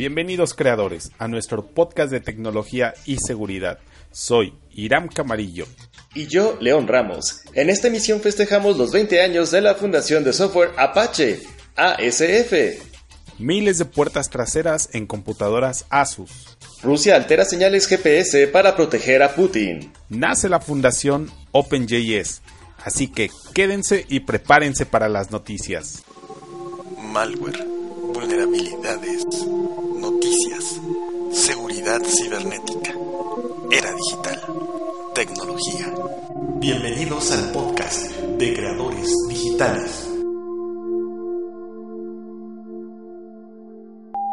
Bienvenidos creadores a nuestro podcast de tecnología y seguridad. Soy Iram Camarillo. Y yo, León Ramos. En esta emisión festejamos los 20 años de la Fundación de Software Apache, ASF. Miles de puertas traseras en computadoras Asus. Rusia altera señales GPS para proteger a Putin. Nace la Fundación OpenJS. Así que quédense y prepárense para las noticias. Malware, vulnerabilidades, noticias, seguridad cibernética, era digital, tecnología. Bienvenidos al podcast de creadores digitales.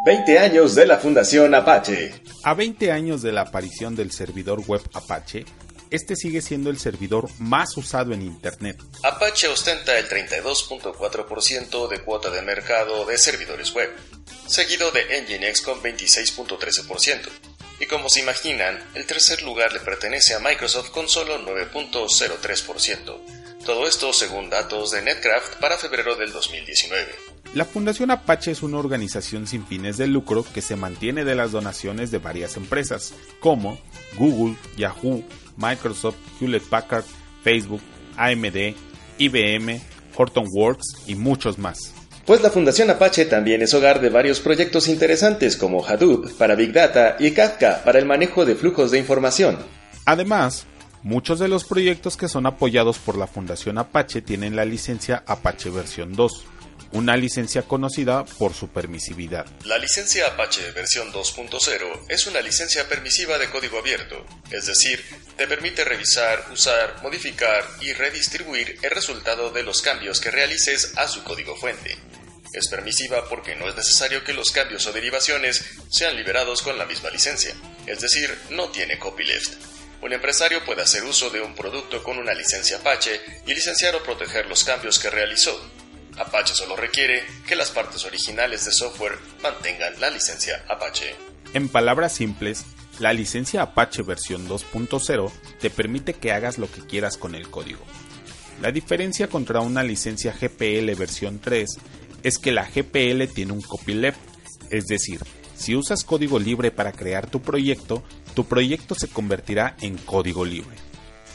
20 años de la Fundación Apache. A 20 años de la aparición del servidor web Apache, este sigue siendo el servidor más usado en Internet. Apache ostenta el 32.4% de cuota de mercado de servidores web, seguido de Nginx con 26.13%. Y como se imaginan, el tercer lugar le pertenece a Microsoft con solo 9.03%. Todo esto según datos de Netcraft para febrero del 2019. La Fundación Apache es una organización sin fines de lucro que se mantiene de las donaciones de varias empresas, como Google, Yahoo, Microsoft, Hewlett Packard, Facebook, AMD, IBM, Hortonworks y muchos más. Pues la Fundación Apache también es hogar de varios proyectos interesantes como Hadoop para Big Data y Kafka para el manejo de flujos de información. Además, muchos de los proyectos que son apoyados por la Fundación Apache tienen la licencia Apache versión 2 una licencia conocida por su permisividad. La licencia Apache versión 2.0 es una licencia permisiva de código abierto, es decir, te permite revisar, usar, modificar y redistribuir el resultado de los cambios que realices a su código fuente. Es permisiva porque no es necesario que los cambios o derivaciones sean liberados con la misma licencia, es decir, no tiene copyleft. Un empresario puede hacer uso de un producto con una licencia Apache y licenciar o proteger los cambios que realizó, Apache solo requiere que las partes originales de software mantengan la licencia Apache. En palabras simples, la licencia Apache versión 2.0 te permite que hagas lo que quieras con el código. La diferencia contra una licencia GPL versión 3 es que la GPL tiene un copyleft, es decir, si usas código libre para crear tu proyecto, tu proyecto se convertirá en código libre.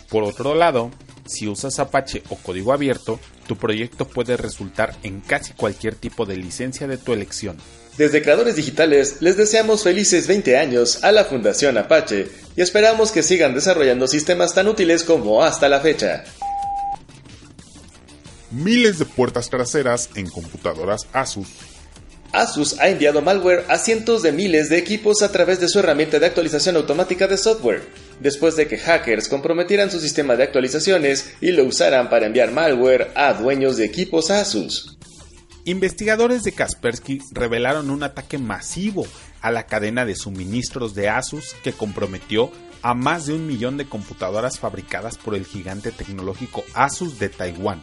Por otro lado, si usas Apache o código abierto, tu proyecto puede resultar en casi cualquier tipo de licencia de tu elección. Desde Creadores Digitales les deseamos felices 20 años a la Fundación Apache y esperamos que sigan desarrollando sistemas tan útiles como hasta la fecha. Miles de puertas traseras en computadoras Asus Asus ha enviado malware a cientos de miles de equipos a través de su herramienta de actualización automática de software, después de que hackers comprometieran su sistema de actualizaciones y lo usaran para enviar malware a dueños de equipos Asus. Investigadores de Kaspersky revelaron un ataque masivo a la cadena de suministros de Asus que comprometió a más de un millón de computadoras fabricadas por el gigante tecnológico Asus de Taiwán.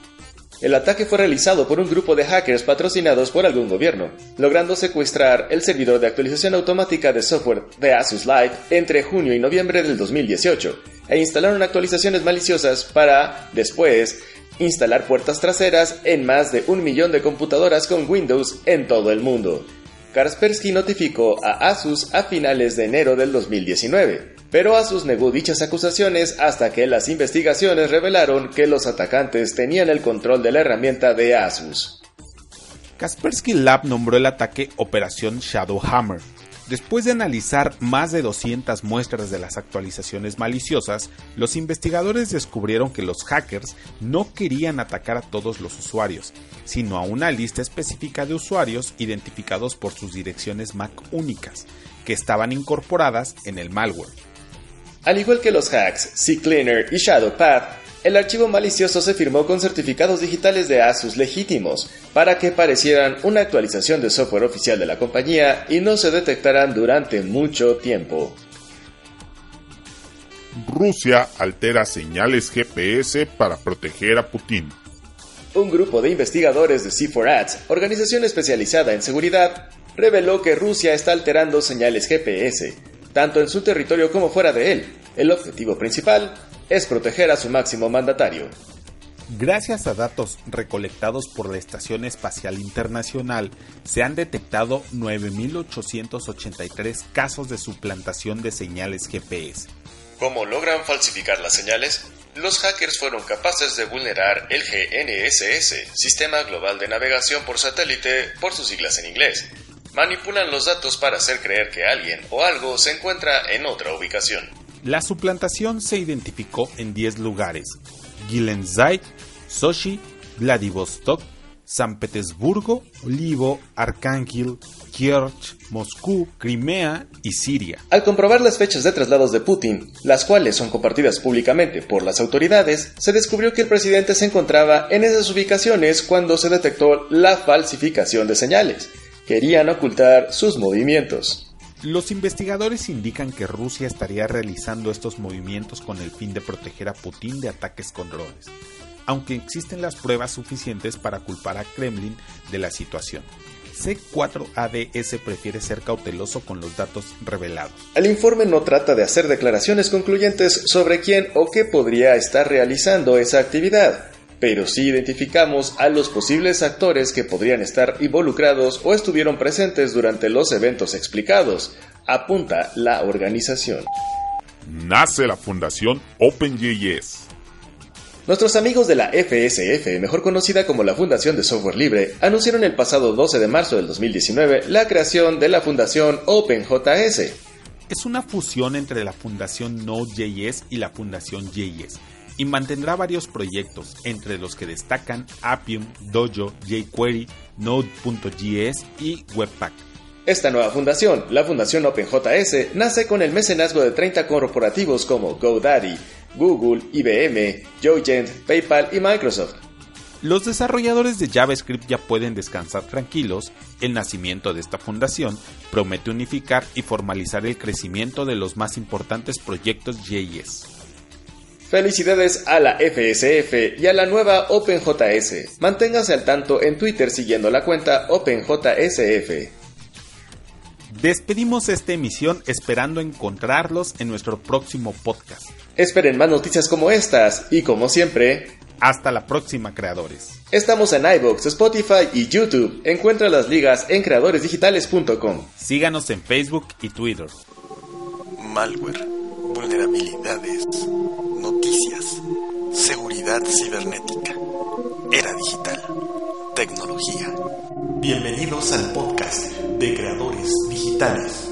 El ataque fue realizado por un grupo de hackers patrocinados por algún gobierno, logrando secuestrar el servidor de actualización automática de software de Asus Light entre junio y noviembre del 2018, e instalaron actualizaciones maliciosas para, después, instalar puertas traseras en más de un millón de computadoras con Windows en todo el mundo. Kaspersky notificó a Asus a finales de enero del 2019, pero Asus negó dichas acusaciones hasta que las investigaciones revelaron que los atacantes tenían el control de la herramienta de Asus. Kaspersky Lab nombró el ataque Operación Shadowhammer. Después de analizar más de 200 muestras de las actualizaciones maliciosas, los investigadores descubrieron que los hackers no querían atacar a todos los usuarios, sino a una lista específica de usuarios identificados por sus direcciones MAC únicas, que estaban incorporadas en el malware. Al igual que los hacks, CCleaner y ShadowPath, el archivo malicioso se firmó con certificados digitales de Asus legítimos para que parecieran una actualización de software oficial de la compañía y no se detectaran durante mucho tiempo. Rusia altera señales GPS para proteger a Putin. Un grupo de investigadores de C4Ads, organización especializada en seguridad, reveló que Rusia está alterando señales GPS tanto en su territorio como fuera de él. El objetivo principal es proteger a su máximo mandatario. Gracias a datos recolectados por la Estación Espacial Internacional, se han detectado 9.883 casos de suplantación de señales GPS. ¿Cómo logran falsificar las señales? Los hackers fueron capaces de vulnerar el GNSS, Sistema Global de Navegación por Satélite, por sus siglas en inglés. Manipulan los datos para hacer creer que alguien o algo se encuentra en otra ubicación. La suplantación se identificó en 10 lugares: Gilenzai, Sochi, Vladivostok, San Petersburgo, Olivo, Arcángel, Kierch, Moscú, Crimea y Siria. Al comprobar las fechas de traslados de Putin, las cuales son compartidas públicamente por las autoridades, se descubrió que el presidente se encontraba en esas ubicaciones cuando se detectó la falsificación de señales. Querían ocultar sus movimientos. Los investigadores indican que Rusia estaría realizando estos movimientos con el fin de proteger a Putin de ataques con drones, aunque existen las pruebas suficientes para culpar a Kremlin de la situación. C4ADS prefiere ser cauteloso con los datos revelados. El informe no trata de hacer declaraciones concluyentes sobre quién o qué podría estar realizando esa actividad, pero sí identificamos a los posibles actores que podrían estar involucrados o estuvieron presentes durante los eventos explicados, apunta la organización. Nace la Fundación OpenJS. Nuestros amigos de la FSF, mejor conocida como la Fundación de Software Libre, anunciaron el pasado 12 de marzo del 2019 la creación de la Fundación OpenJS. Es una fusión entre la Fundación Node.js y la Fundación JS y mantendrá varios proyectos, entre los que destacan Appium, Dojo, jQuery, Node.js y Webpack. Esta nueva fundación, la Fundación OpenJS, nace con el mecenazgo de 30 corporativos como GoDaddy, Google, IBM, Joyent, PayPal y Microsoft. Los desarrolladores de JavaScript ya pueden descansar tranquilos. El nacimiento de esta fundación promete unificar y formalizar el crecimiento de los más importantes proyectos JS. Felicidades a la FSF y a la nueva OpenJS. Manténgase al tanto en Twitter siguiendo la cuenta OpenJSF. Despedimos esta emisión esperando encontrarlos en nuestro próximo podcast. Esperen más noticias como estas y como siempre, hasta la próxima creadores. Estamos en iVoox, Spotify y YouTube. Encuentra las ligas en creadoresdigitales.com. Síganos en Facebook y Twitter. Malware, vulnerabilidades noticias, seguridad cibernética, era digital, tecnología. Bienvenidos al podcast de creadores digitales.